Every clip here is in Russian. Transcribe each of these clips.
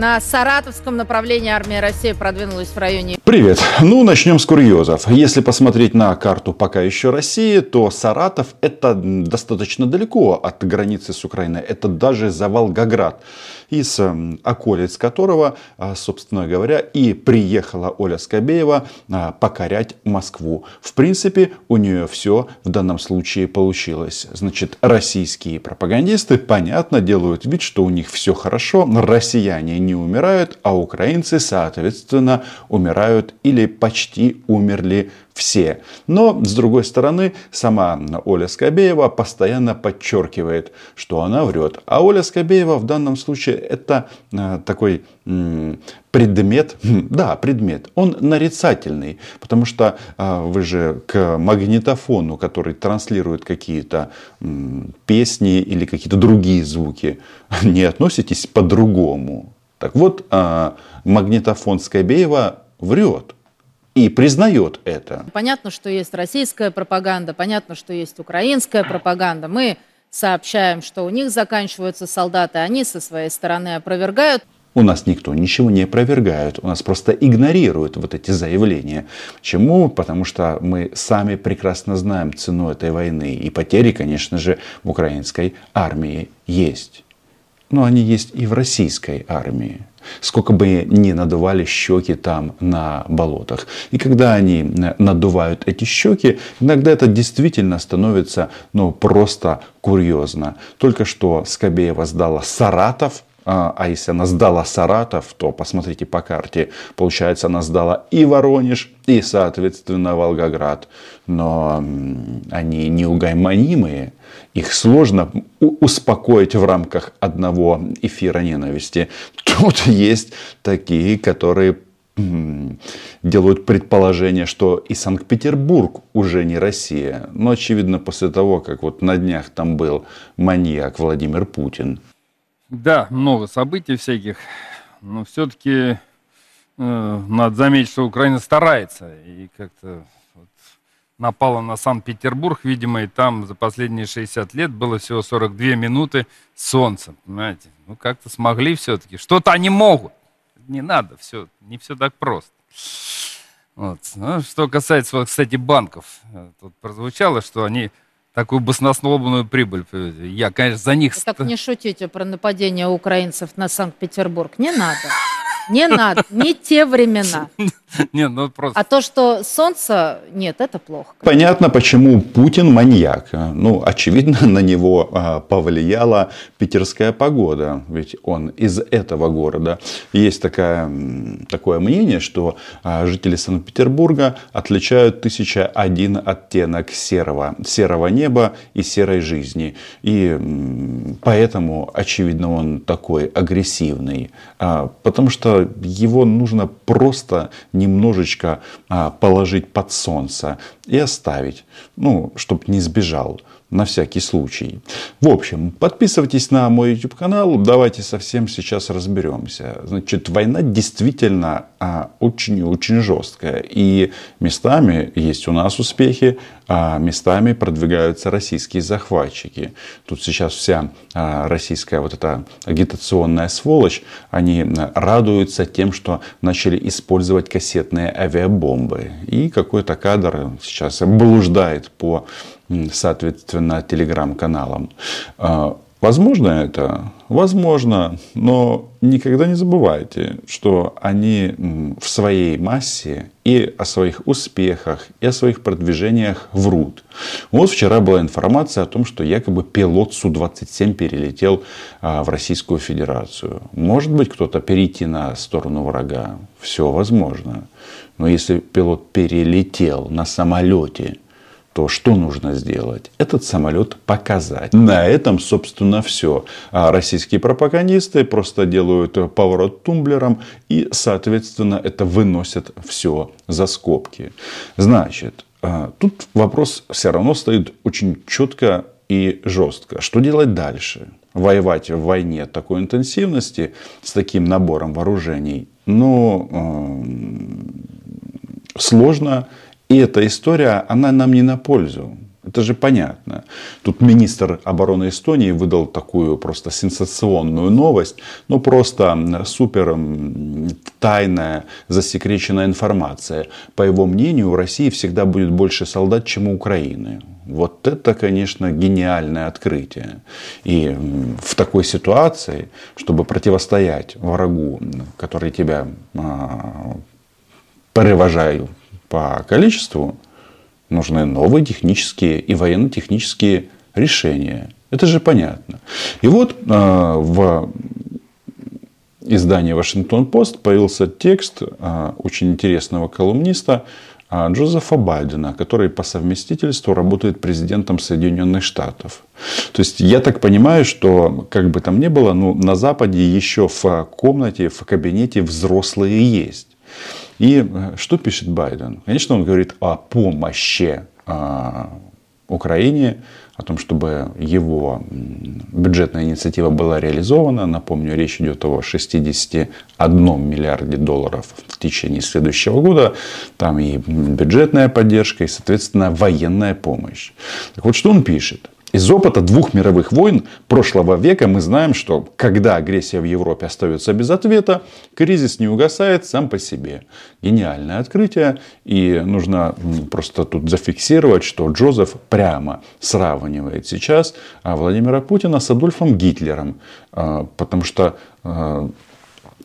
На саратовском направлении армия России продвинулась в районе... Привет. Ну, начнем с курьезов. Если посмотреть на карту пока еще России, то Саратов это достаточно далеко от границы с Украиной. Это даже за Волгоград из эм, околиц которого, а, собственно говоря, и приехала Оля Скобеева а, покорять Москву. В принципе, у нее все в данном случае получилось. Значит, российские пропагандисты, понятно, делают вид, что у них все хорошо, россияне не умирают, а украинцы, соответственно, умирают или почти умерли все. Но, с другой стороны, сама Оля Скобеева постоянно подчеркивает, что она врет. А Оля Скобеева в данном случае это э, такой предмет, хм, да, предмет, он нарицательный, потому что э, вы же к магнитофону, который транслирует какие-то песни или какие-то другие звуки, не относитесь по-другому. Так вот, э, магнитофон Скобеева врет и признает это. Понятно, что есть российская пропаганда, понятно, что есть украинская пропаганда. Мы сообщаем, что у них заканчиваются солдаты, они со своей стороны опровергают. У нас никто ничего не опровергает, у нас просто игнорируют вот эти заявления. Почему? Потому что мы сами прекрасно знаем цену этой войны. И потери, конечно же, в украинской армии есть. Но они есть и в российской армии. Сколько бы ни надували щеки там на болотах. И когда они э, надувают эти щеки, иногда это действительно становится ну, просто курьезно. Только что Скобеева сдала Саратов, а, а если она сдала Саратов, то посмотрите по карте. Получается, она сдала и Воронеж, и, соответственно, Волгоград. Но они неугомонимые. Их сложно успокоить в рамках одного эфира ненависти. Тут есть такие, которые делают предположение, что и Санкт-Петербург уже не Россия. Но, очевидно, после того, как вот на днях там был маньяк Владимир Путин, да, много событий всяких, но все-таки э, надо заметить, что Украина старается и как-то вот, напала на Санкт-Петербург, видимо, и там за последние 60 лет было всего 42 минуты солнца, понимаете? Ну, как-то смогли все-таки. Что-то они могут. Не надо, все, не все так просто. Вот. Ну, что касается, кстати, банков, тут прозвучало, что они такую баснословную прибыль. Я, конечно, за них... Вы так не шутите про нападение украинцев на Санкт-Петербург. Не надо. Не надо, не те времена. Нет, ну просто... А то, что солнце, нет, это плохо. Понятно, почему Путин маньяк. Ну, очевидно, на него а, повлияла питерская погода. Ведь он из этого города. Есть такая, такое мнение, что а, жители Санкт-Петербурга отличают 1001 оттенок серого. Серого неба и серой жизни. И поэтому, очевидно, он такой агрессивный. А, потому что его нужно просто немножечко а, положить под солнце и оставить, ну, чтобы не сбежал на всякий случай. В общем, подписывайтесь на мой YouTube канал, давайте совсем сейчас разберемся. Значит, война действительно а, очень и очень жесткая. И местами есть у нас успехи, а местами продвигаются российские захватчики. Тут сейчас вся а, российская вот эта агитационная сволочь, они радуются тем, что начали использовать кассетные авиабомбы. И какой-то кадр сейчас блуждает по соответственно, телеграм-каналам. Возможно это? Возможно, но никогда не забывайте, что они в своей массе и о своих успехах, и о своих продвижениях врут. Вот вчера была информация о том, что якобы пилот Су-27 перелетел а, в Российскую Федерацию. Может быть, кто-то перейти на сторону врага. Все возможно. Но если пилот перелетел на самолете, то что нужно сделать? Этот самолет показать. На этом, собственно, все. А российские пропагандисты просто делают поворот тумблером и, соответственно, это выносят все за скобки. Значит, а, тут вопрос все равно стоит очень четко и жестко. Что делать дальше? Воевать в войне такой интенсивности с таким набором вооружений, ну, сложно и эта история, она нам не на пользу. Это же понятно. Тут министр обороны Эстонии выдал такую просто сенсационную новость. Ну, просто супер тайная, засекреченная информация. По его мнению, у России всегда будет больше солдат, чем у Украины. Вот это, конечно, гениальное открытие. И в такой ситуации, чтобы противостоять врагу, который тебя а, превожает по количеству, нужны новые технические и военно-технические решения. Это же понятно. И вот э, в издании Вашингтон-Пост появился текст э, очень интересного колумниста э, Джозефа Байдена, который по совместительству работает президентом Соединенных Штатов. То есть я так понимаю, что как бы там ни было, ну, на Западе еще в комнате, в кабинете взрослые есть. И э, что пишет Байден? Конечно, он говорит о помощи а, Украине, о том, чтобы его бюджетная инициатива была реализована. Напомню, речь идет о 61 миллиарде долларов в течение следующего года. Там и бюджетная поддержка, и, соответственно, военная помощь. Так вот, что он пишет? Из опыта двух мировых войн прошлого века мы знаем, что когда агрессия в Европе остается без ответа, кризис не угасает сам по себе. Гениальное открытие. И нужно просто тут зафиксировать, что Джозеф прямо сравнивает сейчас Владимира Путина с Адольфом Гитлером. А, потому что а,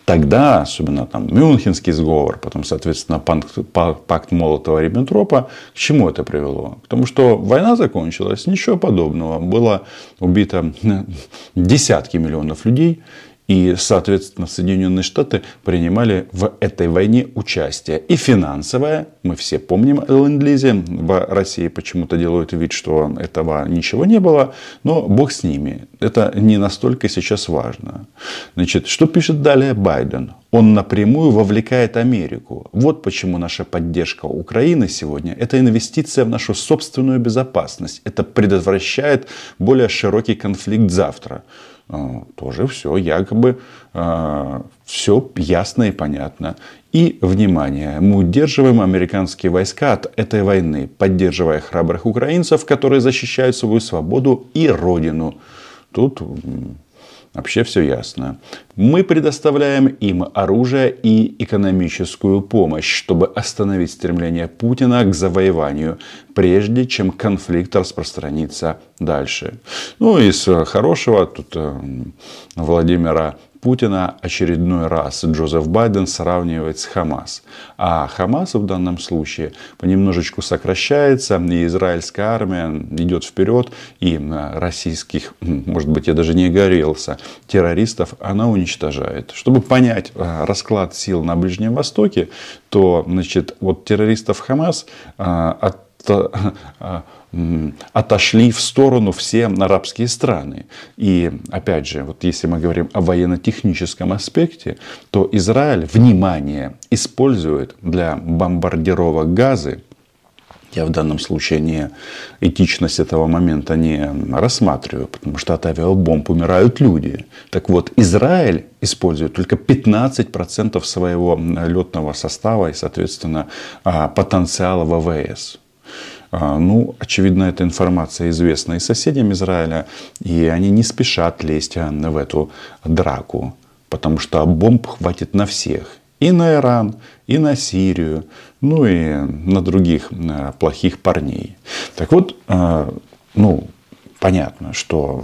тогда, особенно там Мюнхенский сговор, потом, соответственно, пакт, пакт Молотова-Риббентропа, к чему это привело? К тому, что война закончилась, ничего подобного. Было убито десятки миллионов людей, и, соответственно, Соединенные Штаты принимали в этой войне участие. И финансовое, мы все помним о ленд-лизе, в России почему-то делают вид, что этого ничего не было, но бог с ними. Это не настолько сейчас важно. Значит, что пишет далее Байден? Он напрямую вовлекает Америку. Вот почему наша поддержка Украины сегодня – это инвестиция в нашу собственную безопасность. Это предотвращает более широкий конфликт завтра. А, тоже все якобы а, все ясно и понятно. И, внимание, мы удерживаем американские войска от этой войны, поддерживая храбрых украинцев, которые защищают свою свободу и родину. Тут Вообще все ясно. Мы предоставляем им оружие и экономическую помощь, чтобы остановить стремление Путина к завоеванию, прежде чем конфликт распространится дальше. Ну, из хорошего тут э, Владимира Путина очередной раз Джозеф Байден сравнивает с Хамас. А Хамас в данном случае понемножечку сокращается, и израильская армия идет вперед, и российских, может быть, я даже не горелся, террористов она уничтожает. Чтобы понять а, расклад сил на Ближнем Востоке, то значит, вот террористов Хамас а, от а, отошли в сторону все арабские страны. И опять же, вот если мы говорим о военно-техническом аспекте, то Израиль, внимание, использует для бомбардировок газы, я в данном случае не этичность этого момента не рассматриваю, потому что от авиабомб умирают люди. Так вот, Израиль использует только 15% своего летного состава и, соответственно, а, потенциала ВВС. А, ну, очевидно, эта информация известна и соседям Израиля, и они не спешат лезть а, в эту драку, потому что бомб хватит на всех. И на Иран, и на Сирию, ну и на других а, плохих парней. Так вот, ну, понятно, что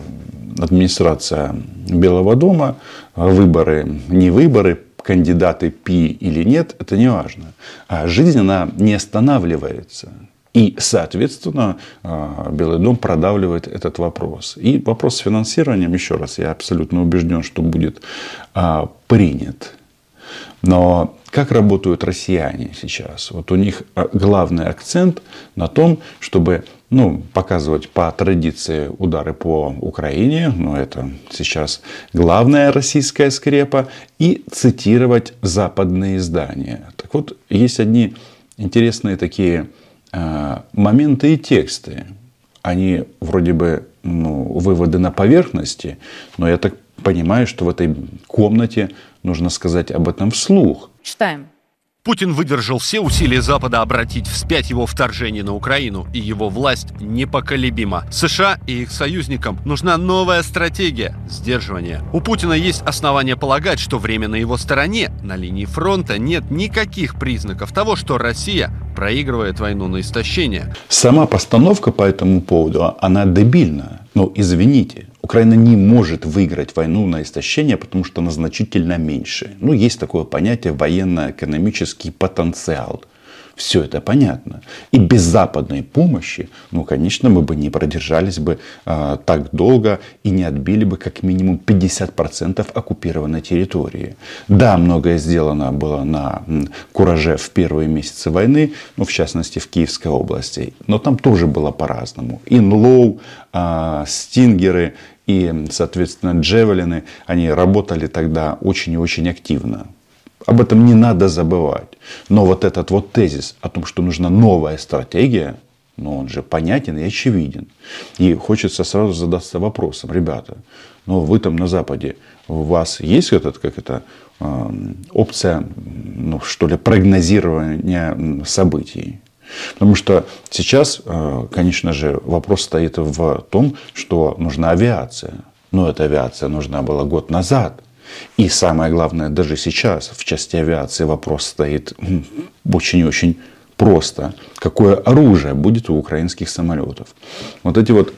администрация Белого дома, выборы, не выборы, кандидаты пи или нет, это не важно. А жизнь, она не останавливается. И, соответственно, а, Белый дом продавливает этот вопрос. И вопрос с финансированием, еще раз, я абсолютно убежден, что будет а, принят. Но как работают россияне сейчас? Вот у них а, главный акцент на том, чтобы ну, показывать по традиции удары по Украине, но это сейчас главная российская скрепа, и цитировать западные издания. Так вот, есть одни интересные такие моменты и тексты, они вроде бы ну, выводы на поверхности, но я так понимаю, что в этой комнате нужно сказать об этом вслух. Читаем. Путин выдержал все усилия Запада обратить вспять его вторжение на Украину, и его власть непоколебима. США и их союзникам нужна новая стратегия сдерживания. У Путина есть основания полагать, что время на его стороне. На линии фронта нет никаких признаков того, что Россия проигрывает войну на истощение. Сама постановка по этому поводу, она дебильна. Но извините, Украина не может выиграть войну на истощение, потому что она значительно меньше. Ну, есть такое понятие военно-экономический потенциал. Все это понятно. И без западной помощи, ну, конечно, мы бы не продержались бы э, так долго и не отбили бы как минимум 50% оккупированной территории. Да, многое сделано было на кураже в первые месяцы войны, ну, в частности, в Киевской области. Но там тоже было по-разному. Инлоу, э, стингеры и, соответственно, джевелины, они работали тогда очень и очень активно. Об этом не надо забывать. Но вот этот вот тезис о том, что нужна новая стратегия, ну, он же понятен и очевиден. И хочется сразу задаться вопросом, ребята, ну, вы там на Западе, у вас есть этот, как это, опция, ну, что ли, прогнозирования событий? Потому что сейчас, э, конечно же, вопрос стоит в том, что нужна авиация. Но эта авиация нужна была год назад. И самое главное, даже сейчас в части авиации вопрос стоит очень-очень просто. Какое оружие будет у украинских самолетов? Вот эти вот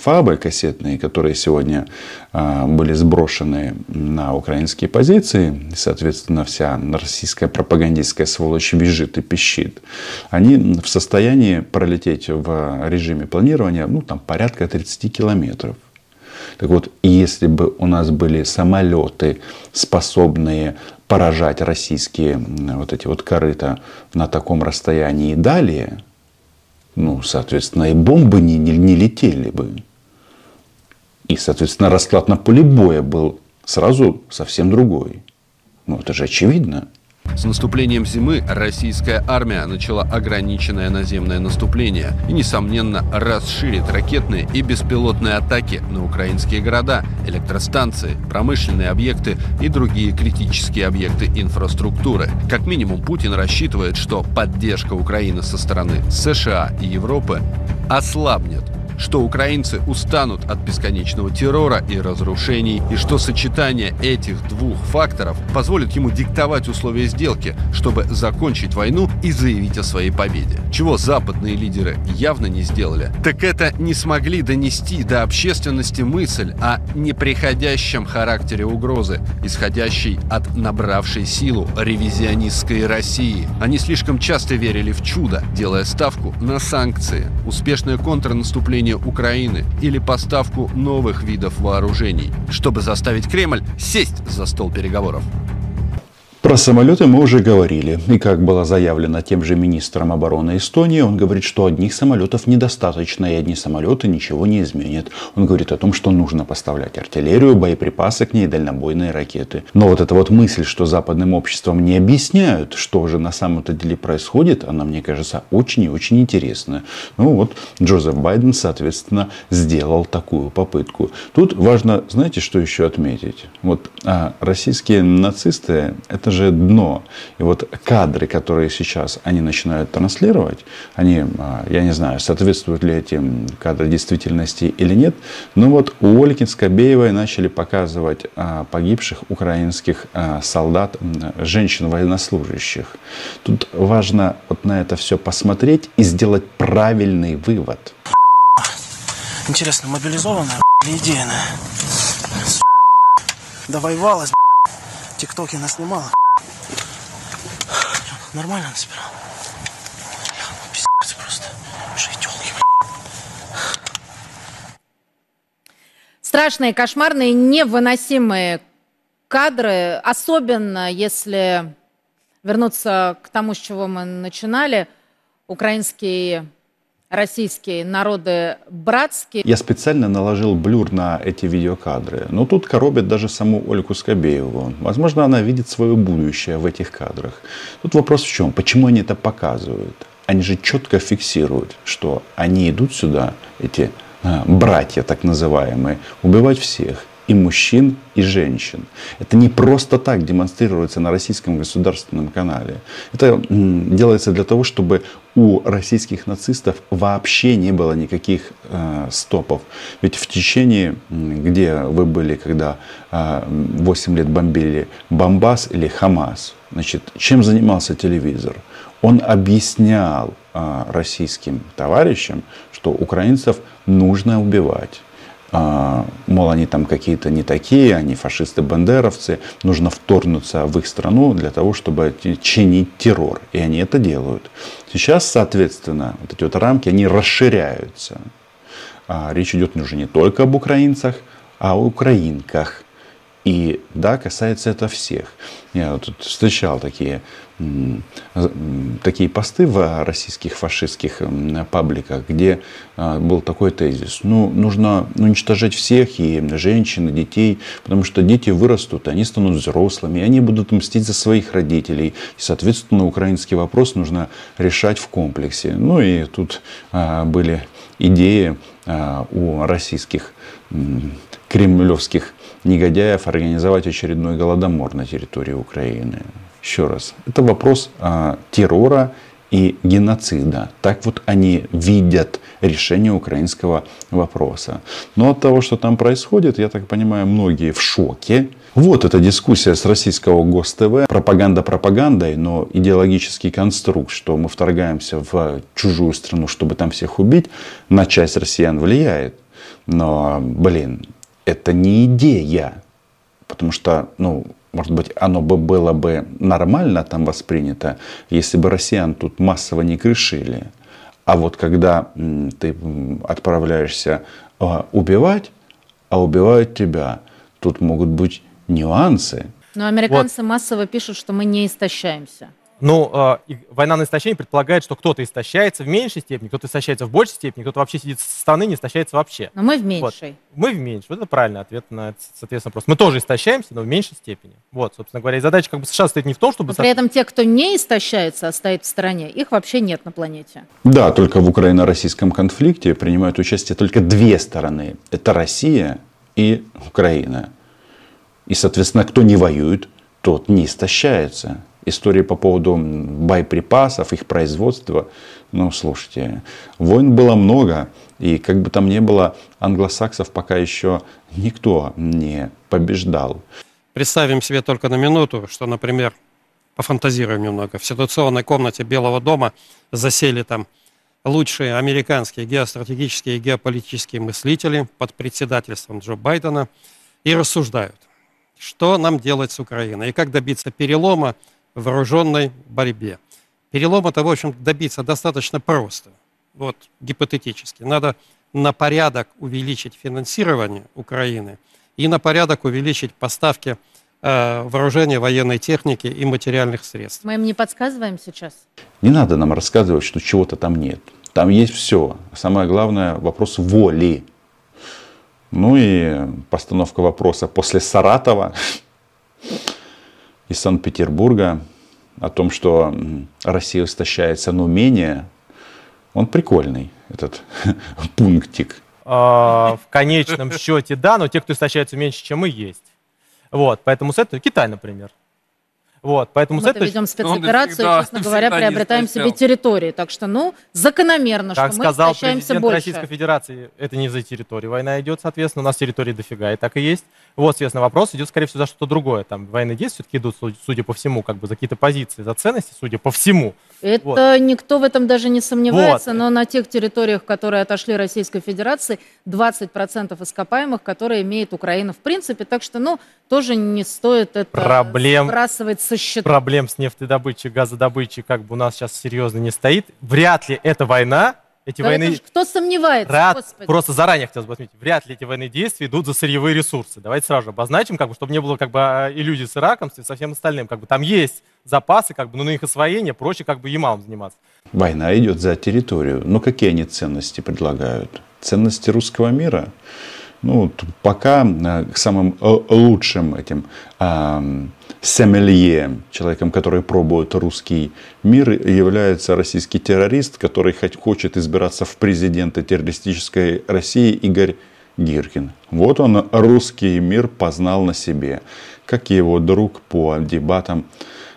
фабы кассетные, которые сегодня а, были сброшены на украинские позиции, соответственно, вся российская пропагандистская сволочь визжит и пищит, они в состоянии пролететь в режиме планирования ну, там, порядка 30 километров. Так вот, если бы у нас были самолеты, способные поражать российские вот эти вот корыта на таком расстоянии и далее, ну, соответственно, и бомбы не, не, не летели бы. И, соответственно, расклад на поле боя был сразу совсем другой. Ну, это же очевидно. С наступлением зимы российская армия начала ограниченное наземное наступление и, несомненно, расширит ракетные и беспилотные атаки на украинские города, электростанции, промышленные объекты и другие критические объекты инфраструктуры. Как минимум, Путин рассчитывает, что поддержка Украины со стороны США и Европы ослабнет что украинцы устанут от бесконечного террора и разрушений, и что сочетание этих двух факторов позволит ему диктовать условия сделки, чтобы закончить войну и заявить о своей победе. Чего западные лидеры явно не сделали, так это не смогли донести до общественности мысль о неприходящем характере угрозы, исходящей от набравшей силу ревизионистской России. Они слишком часто верили в чудо, делая ставку на санкции. Успешное контрнаступление освобождение Украины или поставку новых видов вооружений, чтобы заставить Кремль сесть за стол переговоров. Про самолеты мы уже говорили. И как было заявлено тем же министром обороны Эстонии, он говорит, что одних самолетов недостаточно, и одни самолеты ничего не изменят. Он говорит о том, что нужно поставлять артиллерию, боеприпасы к ней, дальнобойные ракеты. Но вот эта вот мысль, что западным обществом не объясняют, что же на самом-то деле происходит, она, мне кажется, очень и очень интересная. Ну вот Джозеф Байден, соответственно, сделал такую попытку. Тут важно, знаете, что еще отметить? Вот а, российские нацисты, это же же дно. И вот кадры, которые сейчас они начинают транслировать, они, а, я не знаю, соответствуют ли эти кадры действительности или нет, но вот у Ольги Скобеевой начали показывать а, погибших украинских а, солдат, женщин военнослужащих. Тут важно вот на это все посмотреть и сделать правильный вывод. Интересно, мобилизованная или идейная? Довоевалась, тиктоки наснимала. Нормально насобирал? Ну, Страшные, кошмарные, невыносимые кадры, особенно если вернуться к тому, с чего мы начинали, украинские российские народы братские. Я специально наложил блюр на эти видеокадры. Но тут коробит даже саму Ольгу Скобееву. Возможно, она видит свое будущее в этих кадрах. Тут вопрос в чем? Почему они это показывают? Они же четко фиксируют, что они идут сюда, эти а, братья так называемые, убивать всех. И мужчин, и женщин. Это не просто так демонстрируется на российском государственном канале. Это делается для того, чтобы у российских нацистов вообще не было никаких э, стопов. Ведь в течение, где вы были, когда э, 8 лет бомбили Бомбас или Хамас, значит, чем занимался телевизор? Он объяснял э, российским товарищам, что украинцев нужно убивать мол, они там какие-то не такие, они фашисты-бандеровцы, нужно вторгнуться в их страну для того, чтобы чинить террор. И они это делают. Сейчас, соответственно, вот эти вот рамки, они расширяются. А, речь идет уже не только об украинцах, а о украинках. И да, касается это всех. Я тут встречал такие такие посты в российских фашистских пабликах, где а, был такой тезис. Ну, нужно уничтожать всех, и женщин, и детей, потому что дети вырастут, они станут взрослыми, и они будут мстить за своих родителей. И, соответственно, украинский вопрос нужно решать в комплексе. Ну и тут а, были идеи а, у российских кремлевских негодяев организовать очередной голодомор на территории Украины. Еще раз, это вопрос а, террора и геноцида. Так вот они видят решение украинского вопроса. Но от того, что там происходит, я так понимаю, многие в шоке. Вот эта дискуссия с российского ГОСТВ. Пропаганда пропагандой, но идеологический конструкт, что мы вторгаемся в чужую страну, чтобы там всех убить, на часть россиян влияет. Но, блин, это не идея. Потому что, ну, может быть, оно бы было бы нормально там воспринято, если бы россиян тут массово не крышили. А вот когда ты отправляешься а, убивать, а убивают тебя, тут могут быть нюансы. Но американцы вот. массово пишут, что мы не истощаемся. Ну, э, война на истощение предполагает, что кто-то истощается в меньшей степени, кто-то истощается в большей степени, кто-то вообще сидит со стороны, не истощается вообще. Но мы в меньшей. Вот. Мы в меньшей. Вот это правильный ответ на, соответственно, вопрос. Мы тоже истощаемся, но в меньшей степени. Вот, собственно говоря, и задача как бы США стоит не в том, чтобы... Но при этом те, кто не истощается, а стоит в стороне, их вообще нет на планете. Да, только в украино-российском конфликте принимают участие только две стороны. Это Россия и Украина. И, соответственно, кто не воюет, тот не истощается истории по поводу боеприпасов, их производства. Ну, слушайте, войн было много, и как бы там ни было, англосаксов пока еще никто не побеждал. Представим себе только на минуту, что, например, пофантазируем немного, в ситуационной комнате Белого дома засели там лучшие американские геостратегические и геополитические мыслители под председательством Джо Байдена и рассуждают, что нам делать с Украиной и как добиться перелома вооруженной борьбе. Перелом это, в общем, добиться достаточно просто. Вот, гипотетически. Надо на порядок увеличить финансирование Украины и на порядок увеличить поставки э, вооружения, военной техники и материальных средств. Мы им не подсказываем сейчас? Не надо нам рассказывать, что чего-то там нет. Там есть все. Самое главное вопрос воли. Ну и постановка вопроса после Саратова из Санкт-Петербурга о том, что Россия истощается, но менее, он прикольный, этот пунктик. А, в конечном счете, да, но те, кто истощаются меньше, чем мы, есть. Вот, поэтому с этого Китай, например. Вот, поэтому Мы с этой... ведем спецоперацию, всегда, честно говоря, приобретаем себе территории. Так что, ну, закономерно, как что мы сказал истощаемся больше. Российской Федерации, это не за территорию война идет, соответственно, у нас территории дофига, и так и есть. Вот, соответственно, вопрос идет, скорее всего, за что-то другое. Там военные действия все-таки идут, судя по всему, как бы за какие-то позиции, за ценности, судя по всему. Это вот. никто в этом даже не сомневается, вот. но на тех территориях, которые отошли Российской Федерации, 20% ископаемых, которые имеет Украина в принципе, так что, ну, тоже не стоит это Проблем... сбрасывать со счетов. Проблем с нефтедобычей, газодобычей как бы у нас сейчас серьезно не стоит. Вряд ли эта война эти да войны... кто сомневается, Рад... Господи. Просто заранее хотел бы отметить, вряд ли эти военные действия идут за сырьевые ресурсы. Давайте сразу же обозначим, как бы, чтобы не было как бы а, иллюзий с Ираком, со всем остальным. Как бы, там есть запасы, как бы, но на их освоение проще как бы Ямалом заниматься. Война идет за территорию. Но какие они ценности предлагают? Ценности русского мира? Ну, пока э, самым э, лучшим этим сомелье, человеком, который пробует русский мир, является российский террорист, который хочет избираться в президенты террористической России Игорь Гиркин. Вот он русский мир познал на себе, как и его друг по дебатам,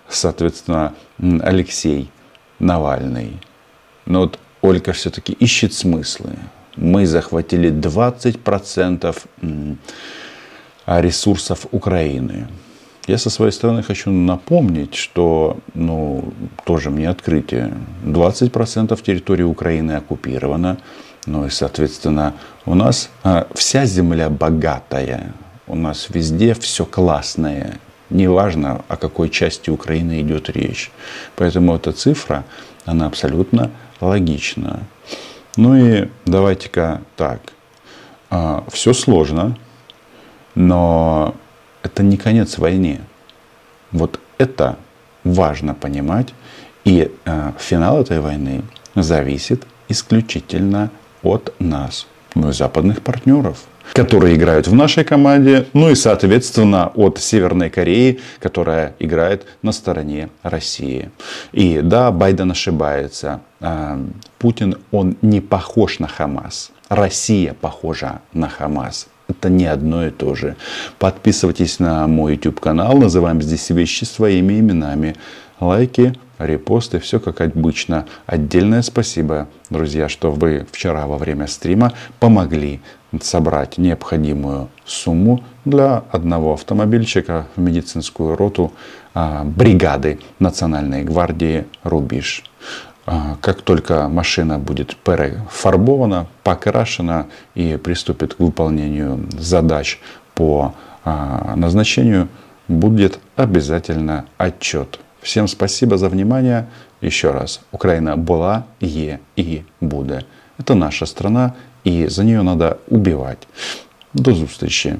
соответственно, Алексей Навальный. Но вот Ольга все-таки ищет смыслы. Мы захватили 20% ресурсов Украины. Я со своей стороны хочу напомнить, что ну, тоже мне открытие. 20% территории Украины оккупировано. Ну и, соответственно, у нас а, вся земля богатая. У нас везде все классное. Неважно, о какой части Украины идет речь. Поэтому эта цифра, она абсолютно логична. Ну и давайте-ка так. А, все сложно, но это не конец войне. Вот это важно понимать. И э, финал этой войны зависит исключительно от нас, ну и западных партнеров, которые играют в нашей команде, ну и, соответственно, от Северной Кореи, которая играет на стороне России. И да, Байден ошибается. Э, Путин, он не похож на Хамас. Россия похожа на Хамас. Это не одно и то же. Подписывайтесь на мой YouTube канал. Называем здесь вещи своими именами. Лайки, репосты, все как обычно. Отдельное спасибо, друзья, что вы вчера во время стрима помогли собрать необходимую сумму для одного автомобильчика в медицинскую роту а, бригады Национальной гвардии «Рубеж». А, как только машина будет перефарбована, покрашена и приступит к выполнению задач по а, назначению, будет обязательно отчет. Всем спасибо за внимание. Еще раз, Украина была, е и будет. Это наша страна, и за нее надо убивать. До зустрічі.